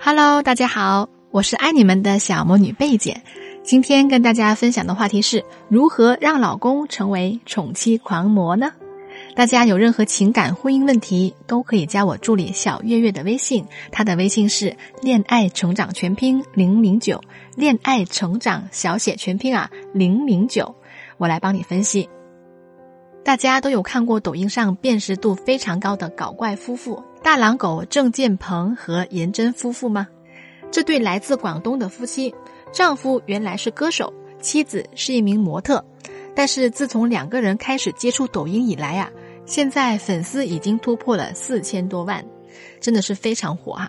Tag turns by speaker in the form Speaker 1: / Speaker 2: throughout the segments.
Speaker 1: Hello，大家好，我是爱你们的小魔女贝姐。今天跟大家分享的话题是如何让老公成为宠妻狂魔呢？大家有任何情感婚姻问题，都可以加我助理小月月的微信，她的微信是恋爱成长全拼零零九，恋爱成长小写全拼啊零零九，我来帮你分析。大家都有看过抖音上辨识度非常高的搞怪夫妇大狼狗郑建鹏和颜真夫妇吗？这对来自广东的夫妻，丈夫原来是歌手，妻子是一名模特，但是自从两个人开始接触抖音以来啊，现在粉丝已经突破了四千多万，真的是非常火啊！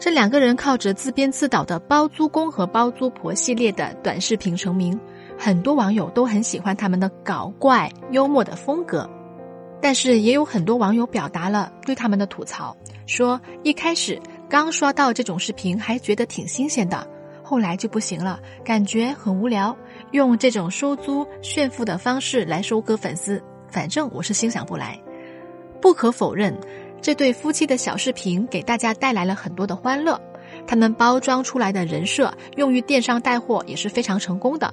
Speaker 1: 这两个人靠着自编自导的包租公和包租婆系列的短视频成名。很多网友都很喜欢他们的搞怪幽默的风格，但是也有很多网友表达了对他们的吐槽，说一开始刚刷到这种视频还觉得挺新鲜的，后来就不行了，感觉很无聊，用这种收租炫富的方式来收割粉丝，反正我是欣赏不来。不可否认，这对夫妻的小视频给大家带来了很多的欢乐，他们包装出来的人设用于电商带货也是非常成功的。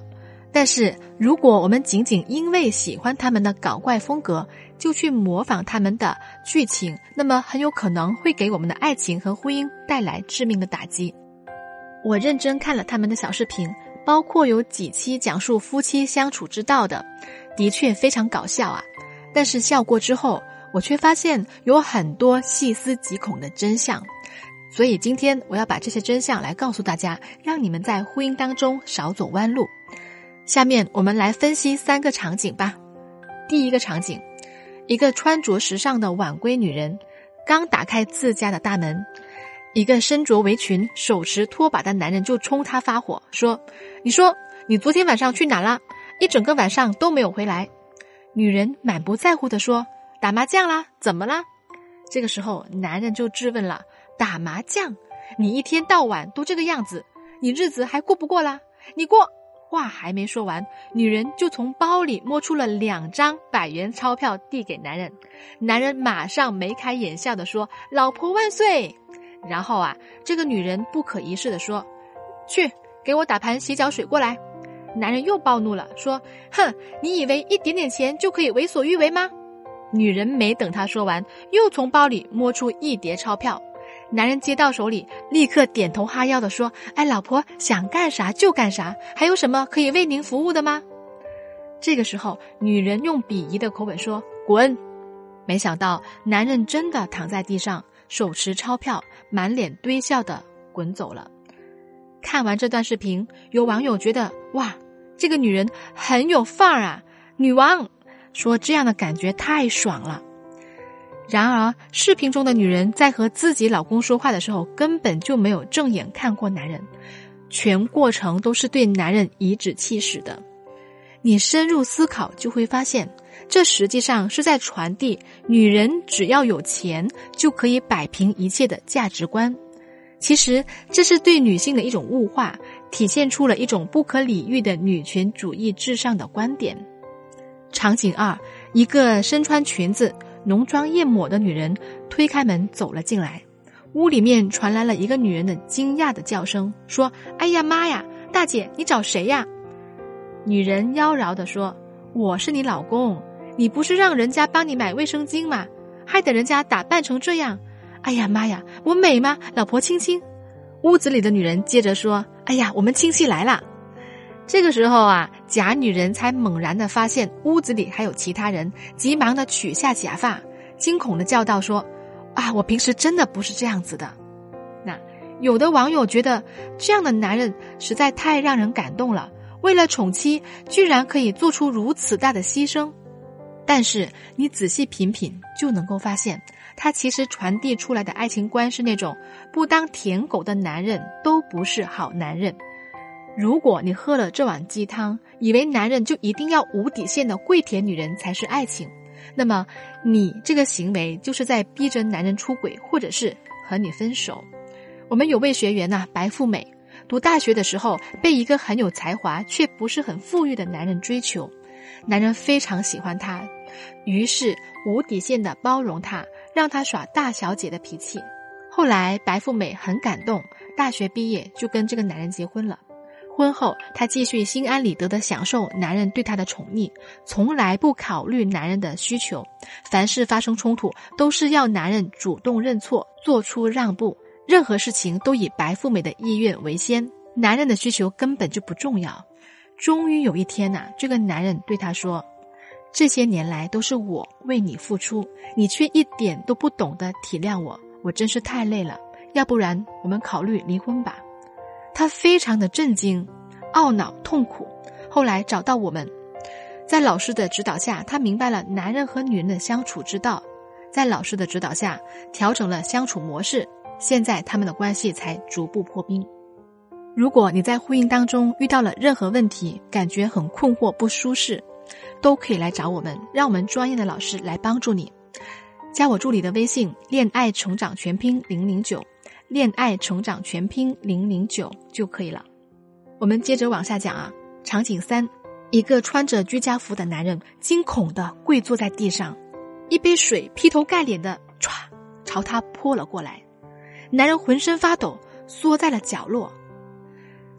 Speaker 1: 但是，如果我们仅仅因为喜欢他们的搞怪风格，就去模仿他们的剧情，那么很有可能会给我们的爱情和婚姻带来致命的打击。我认真看了他们的小视频，包括有几期讲述夫妻相处之道的，的确非常搞笑啊。但是笑过之后，我却发现有很多细思极恐的真相。所以今天我要把这些真相来告诉大家，让你们在婚姻当中少走弯路。下面我们来分析三个场景吧。第一个场景，一个穿着时尚的晚归女人刚打开自家的大门，一个身着围裙、手持拖把的男人就冲她发火，说：“你说你昨天晚上去哪了？一整个晚上都没有回来。”女人满不在乎的说：“打麻将啦，怎么啦？”这个时候，男人就质问了：“打麻将？你一天到晚都这个样子，你日子还过不过啦？你过？”话还没说完，女人就从包里摸出了两张百元钞票递给男人，男人马上眉开眼笑的说：“老婆万岁！”然后啊，这个女人不可一世的说：“去给我打盘洗脚水过来。”男人又暴怒了，说：“哼，你以为一点点钱就可以为所欲为吗？”女人没等他说完，又从包里摸出一叠钞票。男人接到手里，立刻点头哈腰的说：“哎，老婆想干啥就干啥，还有什么可以为您服务的吗？”这个时候，女人用鄙夷的口吻说：“滚！”没想到，男人真的躺在地上，手持钞票，满脸堆笑的滚走了。看完这段视频，有网友觉得：“哇，这个女人很有范儿啊，女王！”说这样的感觉太爽了。然而，视频中的女人在和自己老公说话的时候，根本就没有正眼看过男人，全过程都是对男人颐指气使的。你深入思考，就会发现，这实际上是在传递女人只要有钱就可以摆平一切的价值观。其实，这是对女性的一种物化，体现出了一种不可理喻的女权主义至上的观点。场景二，一个身穿裙子。浓妆艳抹的女人推开门走了进来，屋里面传来了一个女人的惊讶的叫声，说：“哎呀妈呀，大姐，你找谁呀？”女人妖娆的说：“我是你老公，你不是让人家帮你买卫生巾吗？害得人家打扮成这样。哎呀妈呀，我美吗？老婆亲亲。”屋子里的女人接着说：“哎呀，我们亲戚来了。”这个时候啊，假女人才猛然的发现屋子里还有其他人，急忙的取下假发，惊恐的叫道：“说，啊，我平时真的不是这样子的。”那有的网友觉得这样的男人实在太让人感动了，为了宠妻居然可以做出如此大的牺牲。但是你仔细品品就能够发现，他其实传递出来的爱情观是那种不当舔狗的男人都不是好男人。如果你喝了这碗鸡汤，以为男人就一定要无底线的跪舔女人才是爱情，那么你这个行为就是在逼着男人出轨，或者是和你分手。我们有位学员呐，白富美，读大学的时候被一个很有才华却不是很富裕的男人追求，男人非常喜欢她，于是无底线的包容她，让她耍大小姐的脾气。后来白富美很感动，大学毕业就跟这个男人结婚了。婚后，她继续心安理得的享受男人对她的宠溺，从来不考虑男人的需求。凡事发生冲突，都是要男人主动认错，做出让步。任何事情都以白富美的意愿为先，男人的需求根本就不重要。终于有一天呐，这个男人对她说：“这些年来都是我为你付出，你却一点都不懂得体谅我，我真是太累了。要不然，我们考虑离婚吧。”他非常的震惊、懊恼、痛苦。后来找到我们，在老师的指导下，他明白了男人和女人的相处之道。在老师的指导下，调整了相处模式，现在他们的关系才逐步破冰。如果你在婚姻当中遇到了任何问题，感觉很困惑、不舒适，都可以来找我们，让我们专业的老师来帮助你。加我助理的微信“恋爱成长全拼零零九”。恋爱成长全拼零零九就可以了。我们接着往下讲啊。场景三，一个穿着居家服的男人惊恐的跪坐在地上，一杯水劈头盖脸的唰朝他泼了过来。男人浑身发抖，缩在了角落。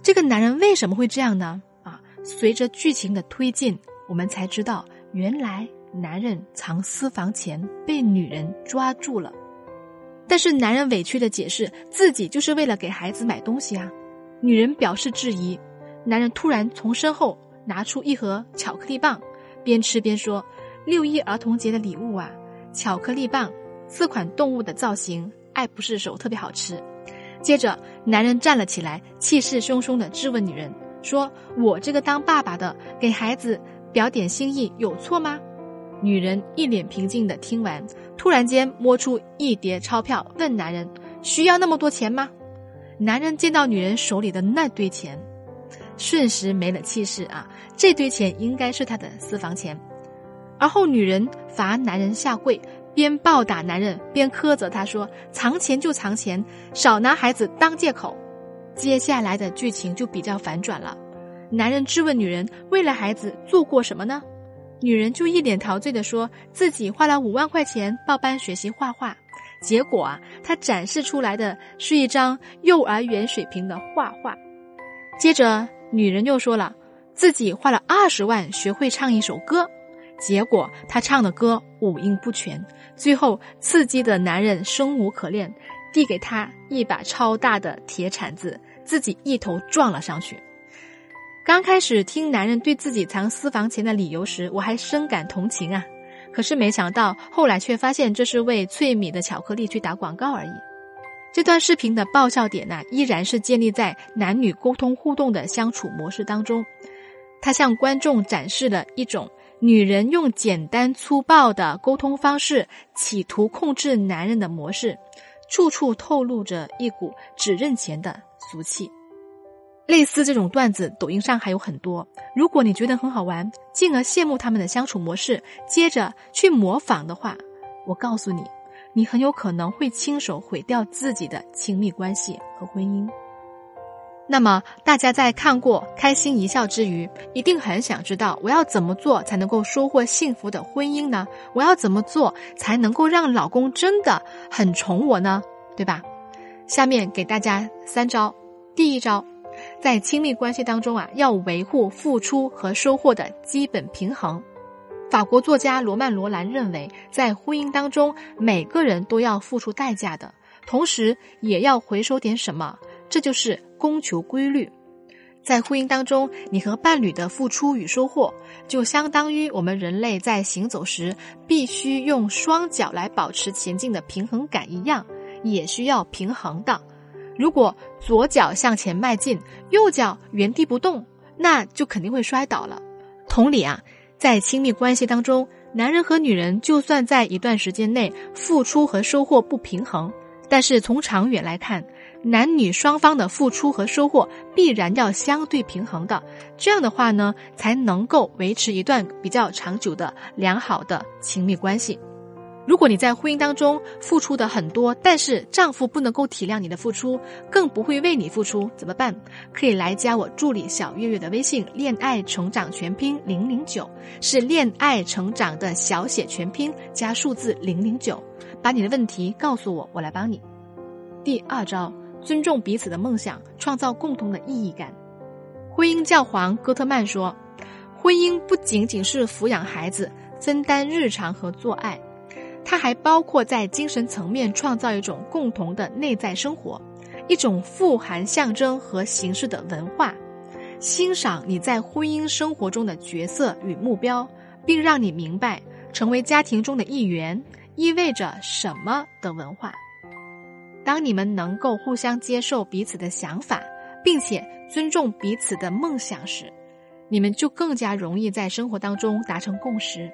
Speaker 1: 这个男人为什么会这样呢？啊，随着剧情的推进，我们才知道，原来男人藏私房钱被女人抓住了。但是男人委屈的解释自己就是为了给孩子买东西啊，女人表示质疑，男人突然从身后拿出一盒巧克力棒，边吃边说：“六一儿童节的礼物啊，巧克力棒，四款动物的造型，爱不释手，特别好吃。”接着，男人站了起来，气势汹汹的质问女人：“说我这个当爸爸的给孩子表点心意有错吗？”女人一脸平静的听完。突然间摸出一叠钞票，问男人：“需要那么多钱吗？”男人见到女人手里的那堆钱，瞬时没了气势啊！这堆钱应该是他的私房钱。而后女人罚男人下跪，边暴打男人边苛责他说：“藏钱就藏钱，少拿孩子当借口。”接下来的剧情就比较反转了。男人质问女人：“为了孩子做过什么呢？”女人就一脸陶醉的说自己花了五万块钱报班学习画画，结果啊，她展示出来的是一张幼儿园水平的画画。接着，女人又说了自己花了二十万学会唱一首歌，结果她唱的歌五音不全。最后，刺激的男人生无可恋，递给她一把超大的铁铲子，自己一头撞了上去。刚开始听男人对自己藏私房钱的理由时，我还深感同情啊。可是没想到后来却发现这是为脆米的巧克力去打广告而已。这段视频的爆笑点呢，依然是建立在男女沟通互动的相处模式当中。他向观众展示了一种女人用简单粗暴的沟通方式企图控制男人的模式，处处透露着一股只认钱的俗气。类似这种段子，抖音上还有很多。如果你觉得很好玩，进而羡慕他们的相处模式，接着去模仿的话，我告诉你，你很有可能会亲手毁掉自己的亲密关系和婚姻。那么，大家在看过开心一笑之余，一定很想知道，我要怎么做才能够收获幸福的婚姻呢？我要怎么做才能够让老公真的很宠我呢？对吧？下面给大家三招。第一招。在亲密关系当中啊，要维护付出和收获的基本平衡。法国作家罗曼·罗兰认为，在婚姻当中，每个人都要付出代价的，同时也要回收点什么，这就是供求规律。在婚姻当中，你和伴侣的付出与收获，就相当于我们人类在行走时必须用双脚来保持前进的平衡感一样，也需要平衡的。如果左脚向前迈进，右脚原地不动，那就肯定会摔倒了。同理啊，在亲密关系当中，男人和女人就算在一段时间内付出和收获不平衡，但是从长远来看，男女双方的付出和收获必然要相对平衡的。这样的话呢，才能够维持一段比较长久的良好的亲密关系。如果你在婚姻当中付出的很多，但是丈夫不能够体谅你的付出，更不会为你付出，怎么办？可以来加我助理小月月的微信“恋爱成长全拼零零九”，是恋爱成长的小写全拼加数字零零九，把你的问题告诉我，我来帮你。第二招，尊重彼此的梦想，创造共同的意义感。婚姻教皇戈特曼说：“婚姻不仅仅是抚养孩子、分担日常和做爱，它还包括在精神层面创造一种共同的内在生活，一种富含象征和形式的文化。欣赏你在婚姻生活中的角色与目标，并让你明白成为家庭中的一员意味着什么的文化。”当你们能够互相接受彼此的想法，并且尊重彼此的梦想时，你们就更加容易在生活当中达成共识。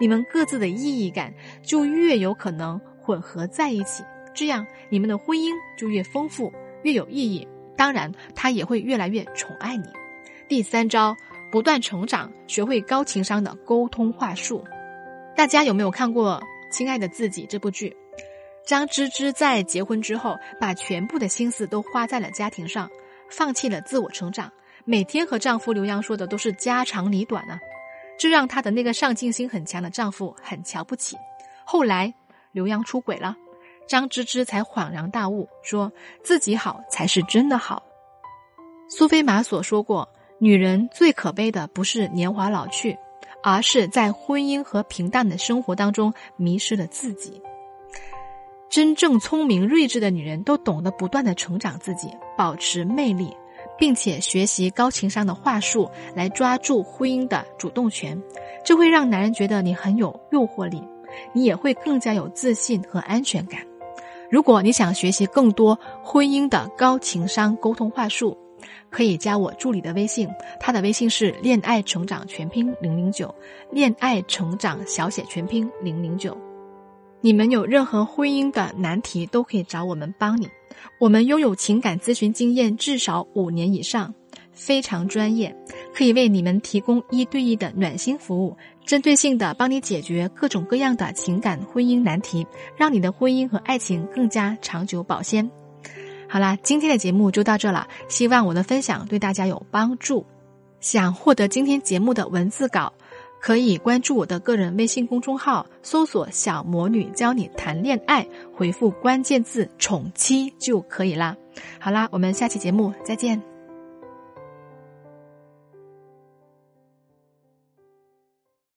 Speaker 1: 你们各自的意义感就越有可能混合在一起，这样你们的婚姻就越丰富、越有意义。当然，他也会越来越宠爱你。第三招，不断成长，学会高情商的沟通话术。大家有没有看过《亲爱的自己》这部剧？张芝芝在结婚之后，把全部的心思都花在了家庭上，放弃了自我成长，每天和丈夫刘洋说的都是家长里短呢，这让她的那个上进心很强的丈夫很瞧不起。后来刘洋出轨了，张芝芝才恍然大悟，说自己好才是真的好。苏菲玛索说过，女人最可悲的不是年华老去，而是在婚姻和平淡的生活当中迷失了自己。真正聪明睿智的女人都懂得不断的成长自己，保持魅力，并且学习高情商的话术来抓住婚姻的主动权，这会让男人觉得你很有诱惑力，你也会更加有自信和安全感。如果你想学习更多婚姻的高情商沟通话术，可以加我助理的微信，他的微信是恋爱成长全拼零零九，恋爱成长小写全拼零零九。你们有任何婚姻的难题都可以找我们帮你。我们拥有情感咨询经验至少五年以上，非常专业，可以为你们提供一对一的暖心服务，针对性的帮你解决各种各样的情感婚姻难题，让你的婚姻和爱情更加长久保鲜。好啦，今天的节目就到这了，希望我的分享对大家有帮助。想获得今天节目的文字稿。可以关注我的个人微信公众号，搜索“小魔女教你谈恋爱”，回复关键字“宠妻”就可以啦。好啦，我们下期节目再见。